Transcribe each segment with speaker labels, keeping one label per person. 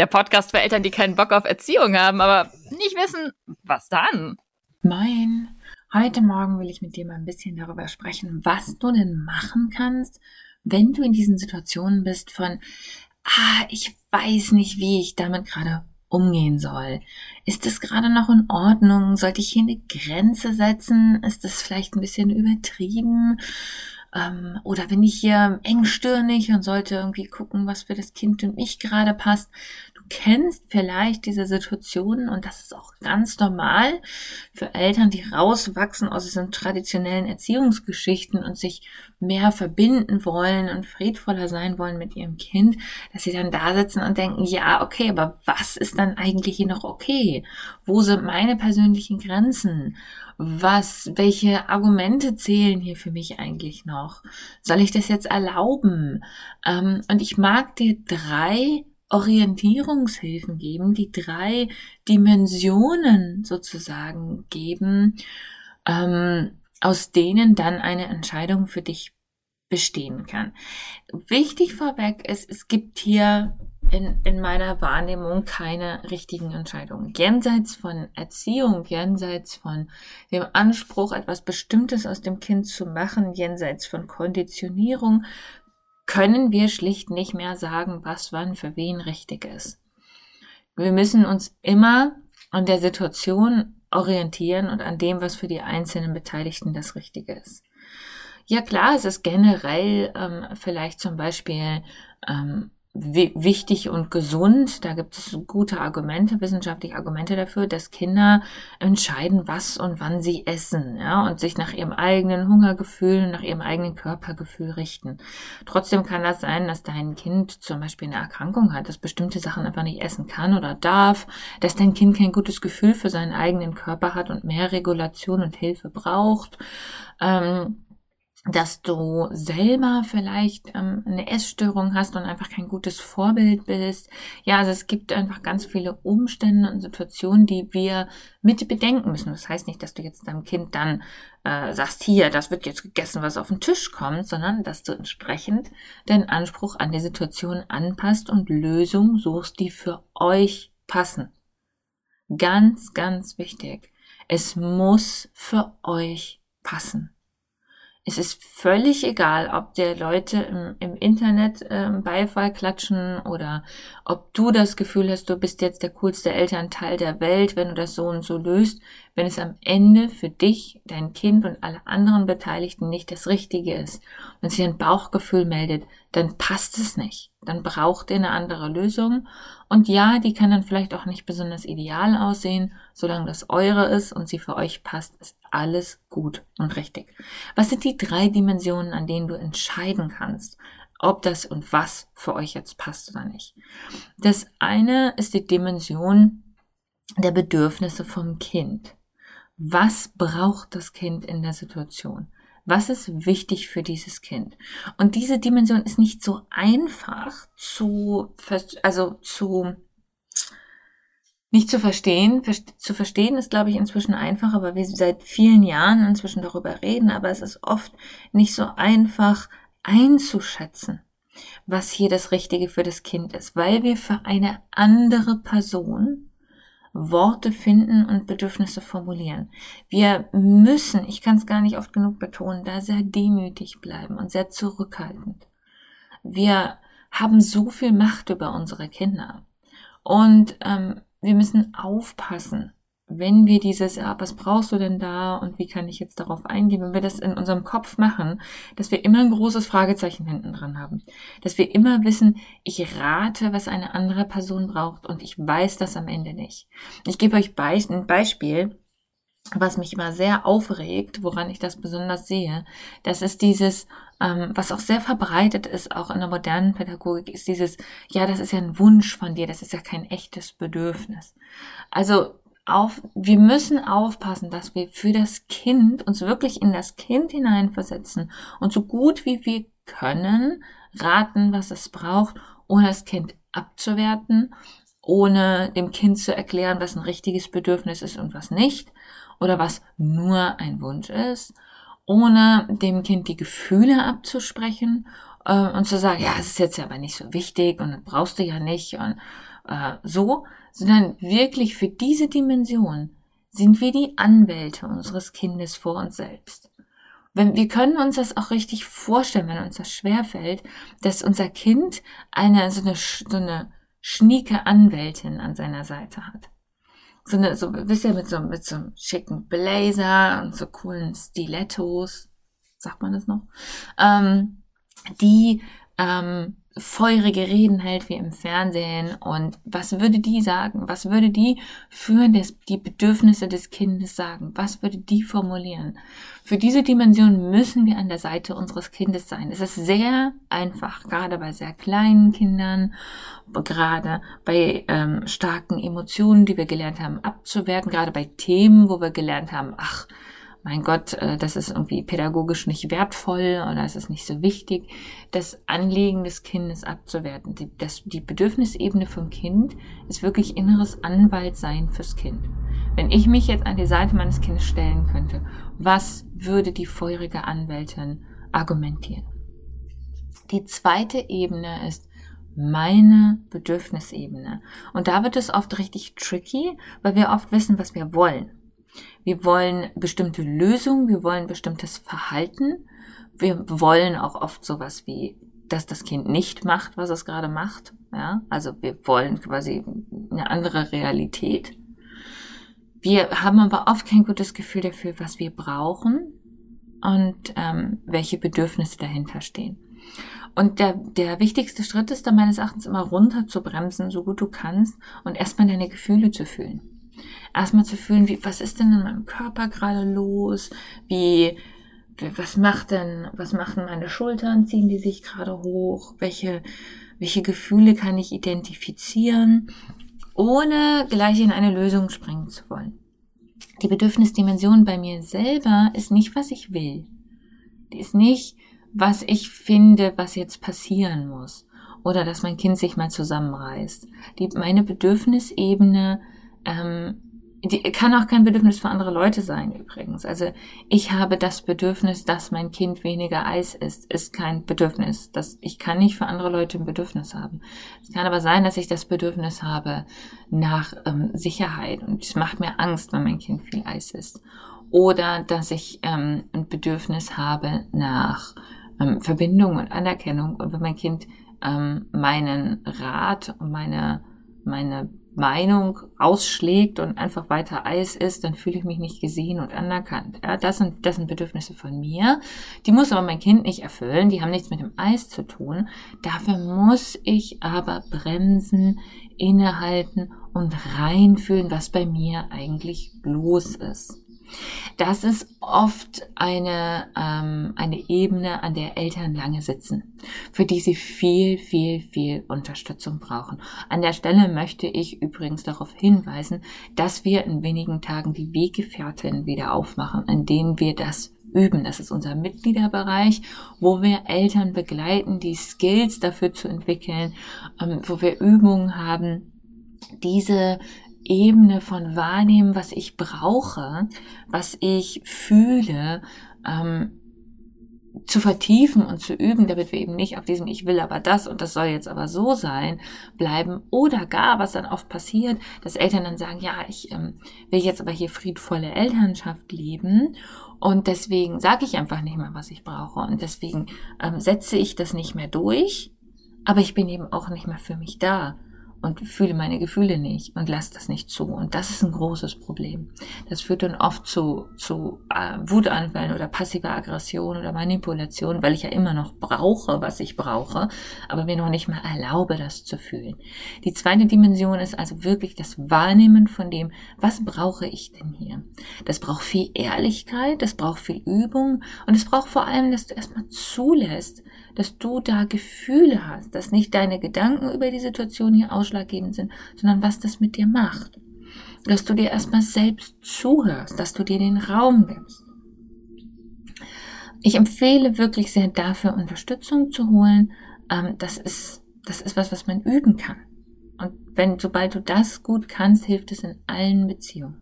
Speaker 1: der Podcast für Eltern, die keinen Bock auf Erziehung haben, aber nicht wissen, was dann.
Speaker 2: Moin. Heute Morgen will ich mit dir mal ein bisschen darüber sprechen, was du denn machen kannst, wenn du in diesen Situationen bist von, ah, ich weiß nicht, wie ich damit gerade umgehen soll. Ist es gerade noch in Ordnung? Sollte ich hier eine Grenze setzen? Ist das vielleicht ein bisschen übertrieben? Ähm, oder bin ich hier engstirnig und sollte irgendwie gucken, was für das Kind und mich gerade passt? Kennst vielleicht diese Situationen und das ist auch ganz normal für Eltern, die rauswachsen aus diesen traditionellen Erziehungsgeschichten und sich mehr verbinden wollen und friedvoller sein wollen mit ihrem Kind, dass sie dann da sitzen und denken, ja, okay, aber was ist dann eigentlich hier noch okay? Wo sind meine persönlichen Grenzen? Was, welche Argumente zählen hier für mich eigentlich noch? Soll ich das jetzt erlauben? Ähm, und ich mag dir drei Orientierungshilfen geben, die drei Dimensionen sozusagen geben, ähm, aus denen dann eine Entscheidung für dich bestehen kann. Wichtig vorweg ist, es gibt hier in, in meiner Wahrnehmung keine richtigen Entscheidungen. Jenseits von Erziehung, jenseits von dem Anspruch, etwas Bestimmtes aus dem Kind zu machen, jenseits von Konditionierung, können wir schlicht nicht mehr sagen, was wann für wen richtig ist. Wir müssen uns immer an der Situation orientieren und an dem, was für die einzelnen Beteiligten das Richtige ist. Ja klar, es ist generell ähm, vielleicht zum Beispiel ähm, wichtig und gesund. Da gibt es gute Argumente, wissenschaftliche Argumente dafür, dass Kinder entscheiden, was und wann sie essen, ja, und sich nach ihrem eigenen Hungergefühl, nach ihrem eigenen Körpergefühl richten. Trotzdem kann das sein, dass dein Kind zum Beispiel eine Erkrankung hat, dass bestimmte Sachen einfach nicht essen kann oder darf, dass dein Kind kein gutes Gefühl für seinen eigenen Körper hat und mehr Regulation und Hilfe braucht. Ähm, dass du selber vielleicht ähm, eine Essstörung hast und einfach kein gutes Vorbild bist. Ja, also es gibt einfach ganz viele Umstände und Situationen, die wir mit bedenken müssen. Das heißt nicht, dass du jetzt deinem Kind dann äh, sagst, hier, das wird jetzt gegessen, was auf den Tisch kommt, sondern dass du entsprechend den Anspruch an die Situation anpasst und Lösungen suchst, die für euch passen. Ganz, ganz wichtig. Es muss für euch passen. Es ist völlig egal, ob der Leute im, im Internet ähm, Beifall klatschen oder ob du das Gefühl hast, du bist jetzt der coolste Elternteil der Welt, wenn du das so und so löst, wenn es am Ende für dich, dein Kind und alle anderen Beteiligten nicht das Richtige ist und sich ein Bauchgefühl meldet, dann passt es nicht. Dann braucht ihr eine andere Lösung. Und ja, die kann dann vielleicht auch nicht besonders ideal aussehen. Solange das eure ist und sie für euch passt, ist alles gut und richtig. Was sind die drei Dimensionen, an denen du entscheiden kannst, ob das und was für euch jetzt passt oder nicht? Das eine ist die Dimension der Bedürfnisse vom Kind. Was braucht das Kind in der Situation? Was ist wichtig für dieses Kind? Und diese Dimension ist nicht so einfach zu, also zu, nicht zu verstehen. Zu verstehen ist, glaube ich, inzwischen einfacher, weil wir seit vielen Jahren inzwischen darüber reden, aber es ist oft nicht so einfach einzuschätzen, was hier das Richtige für das Kind ist, weil wir für eine andere Person Worte finden und Bedürfnisse formulieren. Wir müssen, ich kann es gar nicht oft genug betonen, da sehr demütig bleiben und sehr zurückhaltend. Wir haben so viel Macht über unsere Kinder und ähm, wir müssen aufpassen, wenn wir dieses, ja, was brauchst du denn da und wie kann ich jetzt darauf eingehen, wenn wir das in unserem Kopf machen, dass wir immer ein großes Fragezeichen hinten dran haben. Dass wir immer wissen, ich rate, was eine andere Person braucht und ich weiß das am Ende nicht. Ich gebe euch ein Beispiel, was mich immer sehr aufregt, woran ich das besonders sehe. Das ist dieses, ähm, was auch sehr verbreitet ist, auch in der modernen Pädagogik, ist dieses, ja, das ist ja ein Wunsch von dir, das ist ja kein echtes Bedürfnis. Also auf, wir müssen aufpassen, dass wir für das Kind uns wirklich in das Kind hineinversetzen und so gut wie wir können raten, was es braucht, ohne das Kind abzuwerten, ohne dem Kind zu erklären, was ein richtiges Bedürfnis ist und was nicht, oder was nur ein Wunsch ist, ohne dem Kind die Gefühle abzusprechen äh, und zu sagen, ja, es ist jetzt aber nicht so wichtig und das brauchst du ja nicht und äh, so, sondern wirklich für diese Dimension sind wir die Anwälte unseres Kindes vor uns selbst. Wenn, wir können uns das auch richtig vorstellen, wenn uns das schwerfällt, dass unser Kind eine, so eine, so eine schnieke Anwältin an seiner Seite hat. So eine, so, wisst ihr, mit so, mit so einem schicken Blazer und so coolen Stilettos, sagt man das noch, ähm, die ähm, feurige Reden hält wie im Fernsehen und was würde die sagen? Was würde die für das, die Bedürfnisse des Kindes sagen? Was würde die formulieren? Für diese Dimension müssen wir an der Seite unseres Kindes sein. Es ist sehr einfach, gerade bei sehr kleinen Kindern, gerade bei ähm, starken Emotionen, die wir gelernt haben abzuwerten, gerade bei Themen, wo wir gelernt haben, ach, mein Gott, äh, das ist irgendwie pädagogisch nicht wertvoll oder es ist nicht so wichtig, das Anliegen des Kindes abzuwerten. Die, das, die Bedürfnisebene vom Kind ist wirklich inneres Anwaltsein fürs Kind. Wenn ich mich jetzt an die Seite meines Kindes stellen könnte, was würde die feurige Anwältin argumentieren? Die zweite Ebene ist meine Bedürfnisebene. Und da wird es oft richtig tricky, weil wir oft wissen, was wir wollen. Wir wollen bestimmte Lösungen, wir wollen bestimmtes Verhalten. Wir wollen auch oft sowas wie, dass das Kind nicht macht, was es gerade macht. Ja, also wir wollen quasi eine andere Realität. Wir haben aber oft kein gutes Gefühl dafür, was wir brauchen und ähm, welche Bedürfnisse dahinter stehen. Und der, der wichtigste Schritt ist da meines Erachtens immer runter zu bremsen, so gut du kannst, und erstmal deine Gefühle zu fühlen erstmal zu fühlen, wie, was ist denn in meinem Körper gerade los? Wie, was macht denn, was machen meine Schultern? Ziehen die sich gerade hoch? Welche, welche Gefühle kann ich identifizieren? Ohne gleich in eine Lösung springen zu wollen. Die Bedürfnisdimension bei mir selber ist nicht, was ich will. Die ist nicht, was ich finde, was jetzt passieren muss. Oder dass mein Kind sich mal zusammenreißt. Die, meine Bedürfnisebene ähm, die kann auch kein Bedürfnis für andere Leute sein übrigens. Also ich habe das Bedürfnis, dass mein Kind weniger Eis isst, ist kein Bedürfnis. Das, ich kann nicht für andere Leute ein Bedürfnis haben. Es kann aber sein, dass ich das Bedürfnis habe nach ähm, Sicherheit und es macht mir Angst, wenn mein Kind viel Eis isst. Oder dass ich ähm, ein Bedürfnis habe nach ähm, Verbindung und Anerkennung und wenn mein Kind ähm, meinen Rat und meine meine Meinung ausschlägt und einfach weiter Eis ist, dann fühle ich mich nicht gesehen und anerkannt. Ja, das sind, das sind Bedürfnisse von mir. Die muss aber mein Kind nicht erfüllen. Die haben nichts mit dem Eis zu tun. Dafür muss ich aber bremsen, innehalten und reinfühlen, was bei mir eigentlich los ist. Das ist oft eine, ähm, eine Ebene, an der Eltern lange sitzen, für die sie viel, viel, viel Unterstützung brauchen. An der Stelle möchte ich übrigens darauf hinweisen, dass wir in wenigen Tagen die Weggefährtin wieder aufmachen, in denen wir das üben. Das ist unser Mitgliederbereich, wo wir Eltern begleiten, die Skills dafür zu entwickeln, ähm, wo wir Übungen haben, diese Ebene von wahrnehmen, was ich brauche, was ich fühle, ähm, zu vertiefen und zu üben, damit wir eben nicht auf diesem Ich will aber das und das soll jetzt aber so sein bleiben oder gar, was dann oft passiert, dass Eltern dann sagen, ja, ich ähm, will jetzt aber hier friedvolle Elternschaft leben und deswegen sage ich einfach nicht mehr, was ich brauche und deswegen ähm, setze ich das nicht mehr durch, aber ich bin eben auch nicht mehr für mich da und fühle meine Gefühle nicht und lasse das nicht zu. Und das ist ein großes Problem. Das führt dann oft zu, zu äh, Wutanfällen oder passiver Aggression oder Manipulation, weil ich ja immer noch brauche, was ich brauche, aber mir noch nicht mal erlaube, das zu fühlen. Die zweite Dimension ist also wirklich das Wahrnehmen von dem, was brauche ich denn hier? Das braucht viel Ehrlichkeit, das braucht viel Übung und es braucht vor allem, dass du erstmal zulässt, dass du da Gefühle hast, dass nicht deine Gedanken über die Situation hier ausschlaggebend sind, sondern was das mit dir macht. Dass du dir erstmal selbst zuhörst, dass du dir den Raum gibst. Ich empfehle wirklich sehr dafür Unterstützung zu holen. Ähm, das ist, das ist was, was man üben kann. Und wenn, sobald du das gut kannst, hilft es in allen Beziehungen.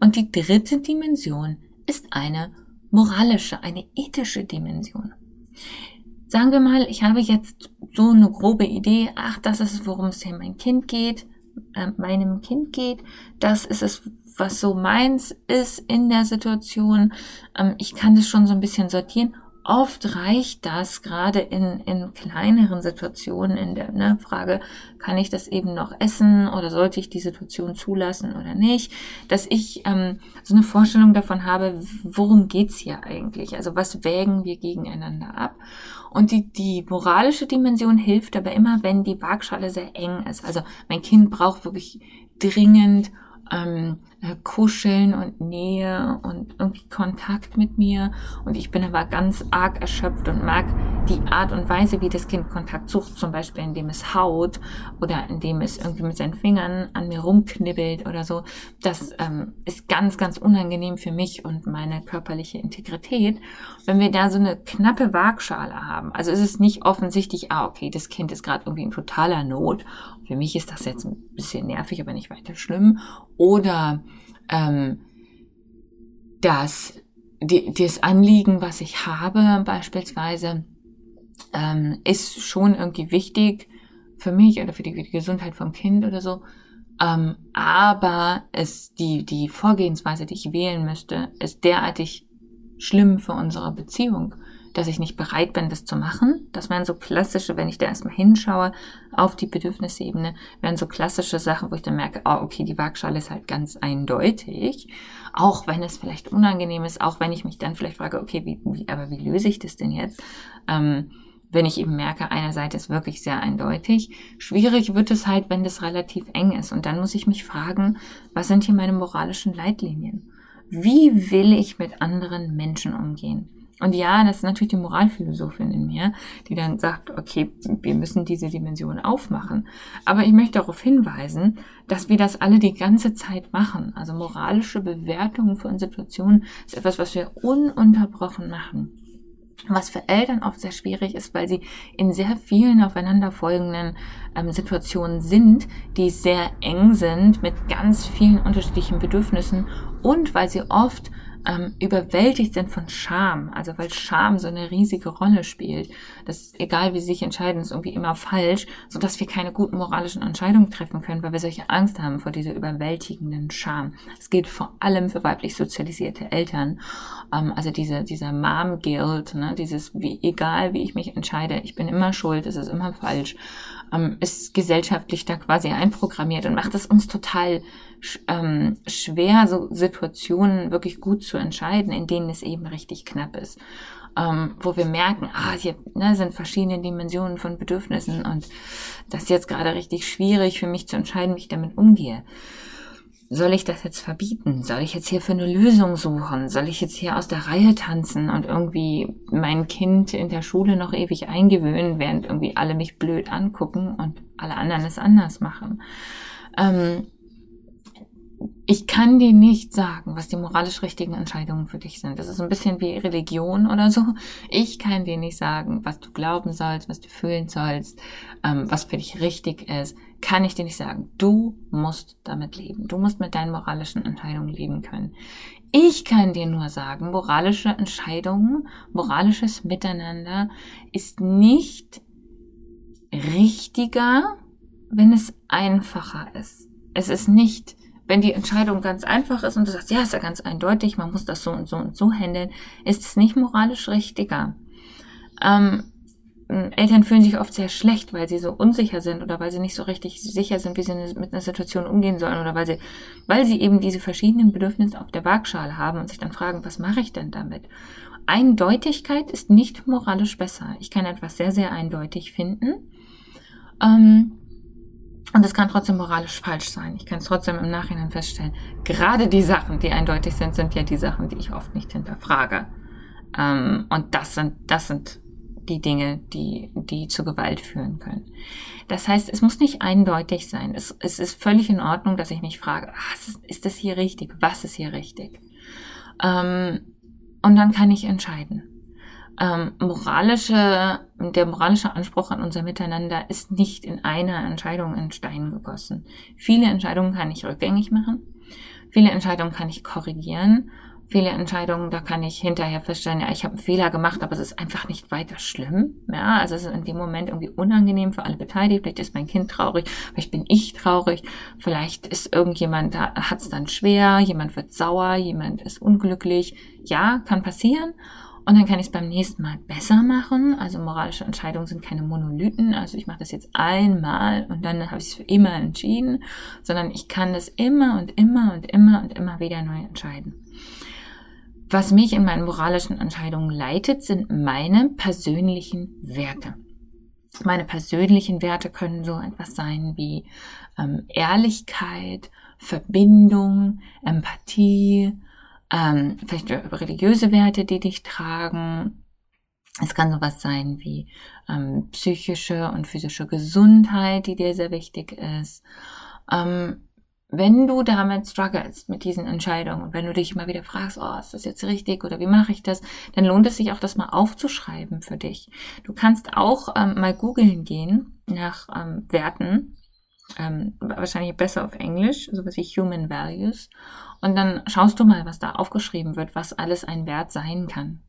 Speaker 2: Und die dritte Dimension ist eine moralische, eine ethische Dimension. Sagen wir mal, ich habe jetzt so eine grobe Idee, ach, das ist worum es hier mein Kind geht, äh, meinem Kind geht, das ist es, was so meins ist in der Situation. Ähm, ich kann das schon so ein bisschen sortieren Oft reicht das gerade in, in kleineren Situationen in der ne, Frage, kann ich das eben noch essen oder sollte ich die Situation zulassen oder nicht, dass ich ähm, so eine Vorstellung davon habe, worum geht's hier eigentlich? Also was wägen wir gegeneinander ab? Und die, die moralische Dimension hilft aber immer, wenn die Waagschale sehr eng ist. Also mein Kind braucht wirklich dringend ähm, äh, Kuscheln und Nähe und irgendwie Kontakt mit mir. Und ich bin aber ganz arg erschöpft und mag die Art und Weise, wie das Kind Kontakt sucht, zum Beispiel indem es haut oder indem es irgendwie mit seinen Fingern an mir rumknibbelt oder so. Das ähm, ist ganz, ganz unangenehm für mich und meine körperliche Integrität. Wenn wir da so eine knappe Waagschale haben, also ist es nicht offensichtlich, ah, okay, das Kind ist gerade irgendwie in totaler Not. Für mich ist das jetzt ein bisschen nervig, aber nicht weiter schlimm. Oder ähm, dass die, das Anliegen, was ich habe, beispielsweise, ähm, ist schon irgendwie wichtig für mich oder für die, für die Gesundheit vom Kind oder so. Ähm, aber es, die, die Vorgehensweise, die ich wählen müsste, ist derartig schlimm für unsere Beziehung, dass ich nicht bereit bin, das zu machen. Das wären so klassische, wenn ich da erstmal hinschaue auf die Bedürfnisebene, wären so klassische Sachen, wo ich dann merke, oh, okay, die Waagschale ist halt ganz eindeutig. Auch wenn es vielleicht unangenehm ist, auch wenn ich mich dann vielleicht frage, okay, wie, wie aber wie löse ich das denn jetzt? Ähm, wenn ich eben merke, eine Seite ist wirklich sehr eindeutig. Schwierig wird es halt, wenn das relativ eng ist. Und dann muss ich mich fragen, was sind hier meine moralischen Leitlinien? Wie will ich mit anderen Menschen umgehen? Und ja, das ist natürlich die Moralphilosophin in mir, die dann sagt, okay, wir müssen diese Dimension aufmachen. Aber ich möchte darauf hinweisen, dass wir das alle die ganze Zeit machen. Also moralische Bewertungen von Situationen ist etwas, was wir ununterbrochen machen. Was für Eltern oft sehr schwierig ist, weil sie in sehr vielen aufeinanderfolgenden ähm, Situationen sind, die sehr eng sind mit ganz vielen unterschiedlichen Bedürfnissen und weil sie oft ähm, überwältigt sind von Scham, also weil Scham so eine riesige Rolle spielt. Das egal wie sie sich entscheiden, ist irgendwie immer falsch, so dass wir keine guten moralischen Entscheidungen treffen können, weil wir solche Angst haben vor dieser überwältigenden Scham. Es gilt vor allem für weiblich sozialisierte Eltern, ähm, also diese dieser Mom Guilt, ne, dieses wie egal wie ich mich entscheide, ich bin immer schuld, es ist immer falsch, ähm, ist gesellschaftlich da quasi einprogrammiert und macht es uns total ähm, schwer, so Situationen wirklich gut zu entscheiden, in denen es eben richtig knapp ist. Ähm, wo wir merken, ah, hier ne, sind verschiedene Dimensionen von Bedürfnissen und das ist jetzt gerade richtig schwierig für mich zu entscheiden, wie ich damit umgehe. soll ich das jetzt verbieten? Soll ich jetzt hier für eine Lösung suchen? Soll ich jetzt hier aus der Reihe tanzen und irgendwie mein Kind in der Schule noch ewig eingewöhnen, während irgendwie alle mich blöd angucken und alle anderen es anders machen? Ähm, ich kann dir nicht sagen, was die moralisch richtigen Entscheidungen für dich sind. Das ist ein bisschen wie Religion oder so. Ich kann dir nicht sagen, was du glauben sollst, was du fühlen sollst, ähm, was für dich richtig ist. Kann ich dir nicht sagen. Du musst damit leben. Du musst mit deinen moralischen Entscheidungen leben können. Ich kann dir nur sagen, moralische Entscheidungen, moralisches Miteinander ist nicht richtiger, wenn es einfacher ist. Es ist nicht wenn die Entscheidung ganz einfach ist und du sagst, ja, ist ja ganz eindeutig, man muss das so und so und so handeln, ist es nicht moralisch richtiger. Ähm, Eltern fühlen sich oft sehr schlecht, weil sie so unsicher sind oder weil sie nicht so richtig sicher sind, wie sie mit einer Situation umgehen sollen oder weil sie, weil sie eben diese verschiedenen Bedürfnisse auf der Waagschale haben und sich dann fragen, was mache ich denn damit? Eindeutigkeit ist nicht moralisch besser. Ich kann etwas sehr, sehr eindeutig finden. Ähm, und es kann trotzdem moralisch falsch sein. Ich kann es trotzdem im Nachhinein feststellen. Gerade die Sachen, die eindeutig sind, sind ja die Sachen, die ich oft nicht hinterfrage. Ähm, und das sind, das sind die Dinge, die, die zu Gewalt führen können. Das heißt, es muss nicht eindeutig sein. Es, es ist völlig in Ordnung, dass ich mich frage, ach, ist das hier richtig? Was ist hier richtig? Ähm, und dann kann ich entscheiden ähm, moralische, der moralische Anspruch an unser Miteinander ist nicht in einer Entscheidung in Stein gegossen. Viele Entscheidungen kann ich rückgängig machen. Viele Entscheidungen kann ich korrigieren. Viele Entscheidungen, da kann ich hinterher feststellen, ja, ich habe einen Fehler gemacht, aber es ist einfach nicht weiter schlimm. Ja, also es ist in dem Moment irgendwie unangenehm für alle Beteiligten. Vielleicht ist mein Kind traurig, vielleicht bin ich traurig, vielleicht ist irgendjemand, da hat es dann schwer, jemand wird sauer, jemand ist unglücklich. Ja, kann passieren. Und dann kann ich es beim nächsten Mal besser machen. Also moralische Entscheidungen sind keine Monolithen. Also ich mache das jetzt einmal und dann habe ich es für immer entschieden, sondern ich kann das immer und immer und immer und immer wieder neu entscheiden. Was mich in meinen moralischen Entscheidungen leitet, sind meine persönlichen Werte. Meine persönlichen Werte können so etwas sein wie ähm, Ehrlichkeit, Verbindung, Empathie, ähm, vielleicht religiöse Werte, die dich tragen. Es kann sowas sein wie ähm, psychische und physische Gesundheit, die dir sehr wichtig ist. Ähm, wenn du damit struggles mit diesen Entscheidungen und wenn du dich immer wieder fragst, oh, ist das jetzt richtig oder wie mache ich das, dann lohnt es sich auch, das mal aufzuschreiben für dich. Du kannst auch ähm, mal googeln gehen nach ähm, Werten, ähm, wahrscheinlich besser auf Englisch, sowas wie Human Values und dann schaust du mal, was da aufgeschrieben wird, was alles ein Wert sein kann.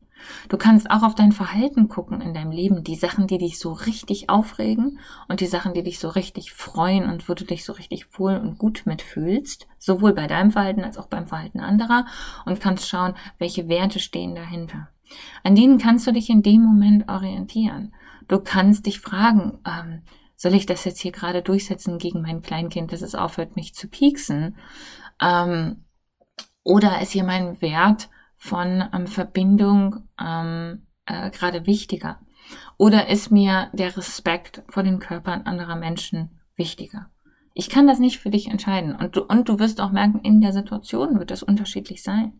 Speaker 2: Du kannst auch auf dein Verhalten gucken in deinem Leben, die Sachen, die dich so richtig aufregen und die Sachen, die dich so richtig freuen und wo du dich so richtig wohl und gut mitfühlst, sowohl bei deinem Verhalten als auch beim Verhalten anderer und kannst schauen, welche Werte stehen dahinter. An denen kannst du dich in dem Moment orientieren. Du kannst dich fragen, ähm, soll ich das jetzt hier gerade durchsetzen gegen mein Kleinkind, dass es aufhört, mich zu pieksen? Ähm, oder ist hier mein Wert von ähm, Verbindung ähm, äh, gerade wichtiger? Oder ist mir der Respekt vor den Körpern anderer Menschen wichtiger? Ich kann das nicht für dich entscheiden. Und du, und du wirst auch merken, in der Situation wird das unterschiedlich sein.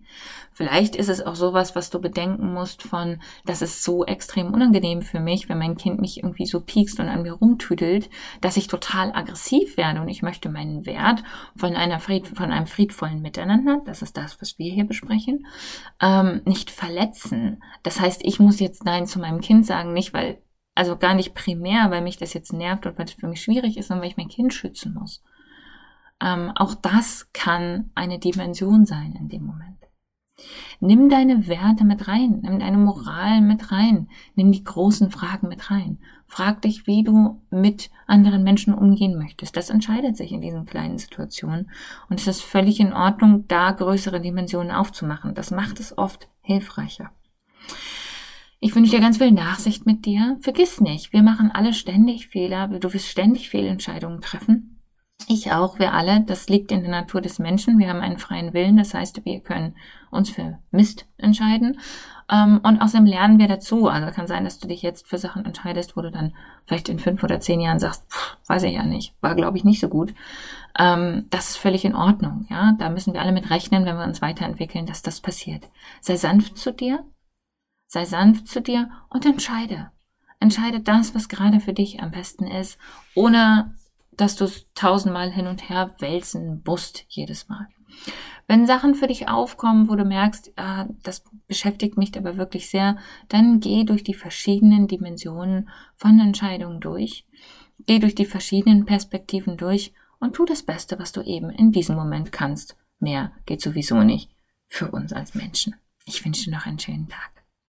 Speaker 2: Vielleicht ist es auch sowas, was du bedenken musst von, das ist so extrem unangenehm für mich, wenn mein Kind mich irgendwie so piekst und an mir rumtüdelt, dass ich total aggressiv werde und ich möchte meinen Wert von einer Fried, von einem friedvollen Miteinander, das ist das, was wir hier besprechen, ähm, nicht verletzen. Das heißt, ich muss jetzt Nein zu meinem Kind sagen, nicht weil also gar nicht primär, weil mich das jetzt nervt und weil es für mich schwierig ist, sondern weil ich mein Kind schützen muss. Ähm, auch das kann eine Dimension sein in dem Moment. Nimm deine Werte mit rein, nimm deine Moral mit rein, nimm die großen Fragen mit rein. Frag dich, wie du mit anderen Menschen umgehen möchtest. Das entscheidet sich in diesen kleinen Situationen. Und es ist völlig in Ordnung, da größere Dimensionen aufzumachen. Das macht es oft hilfreicher. Ich wünsche dir ganz viel Nachsicht mit dir. Vergiss nicht, wir machen alle ständig Fehler. Du wirst ständig Fehlentscheidungen treffen. Ich auch, wir alle. Das liegt in der Natur des Menschen. Wir haben einen freien Willen. Das heißt, wir können uns für Mist entscheiden. Ähm, und außerdem lernen wir dazu. Also kann sein, dass du dich jetzt für Sachen entscheidest, wo du dann vielleicht in fünf oder zehn Jahren sagst, pff, weiß ich ja nicht, war glaube ich nicht so gut. Ähm, das ist völlig in Ordnung. Ja, da müssen wir alle mit rechnen, wenn wir uns weiterentwickeln, dass das passiert. Sei sanft zu dir. Sei sanft zu dir und entscheide. Entscheide das, was gerade für dich am besten ist, ohne dass du es tausendmal hin und her wälzen musst jedes Mal. Wenn Sachen für dich aufkommen, wo du merkst, ah, das beschäftigt mich aber wirklich sehr, dann geh durch die verschiedenen Dimensionen von Entscheidungen durch. Geh durch die verschiedenen Perspektiven durch und tu das Beste, was du eben in diesem Moment kannst. Mehr geht sowieso nicht für uns als Menschen. Ich wünsche dir noch einen schönen Tag.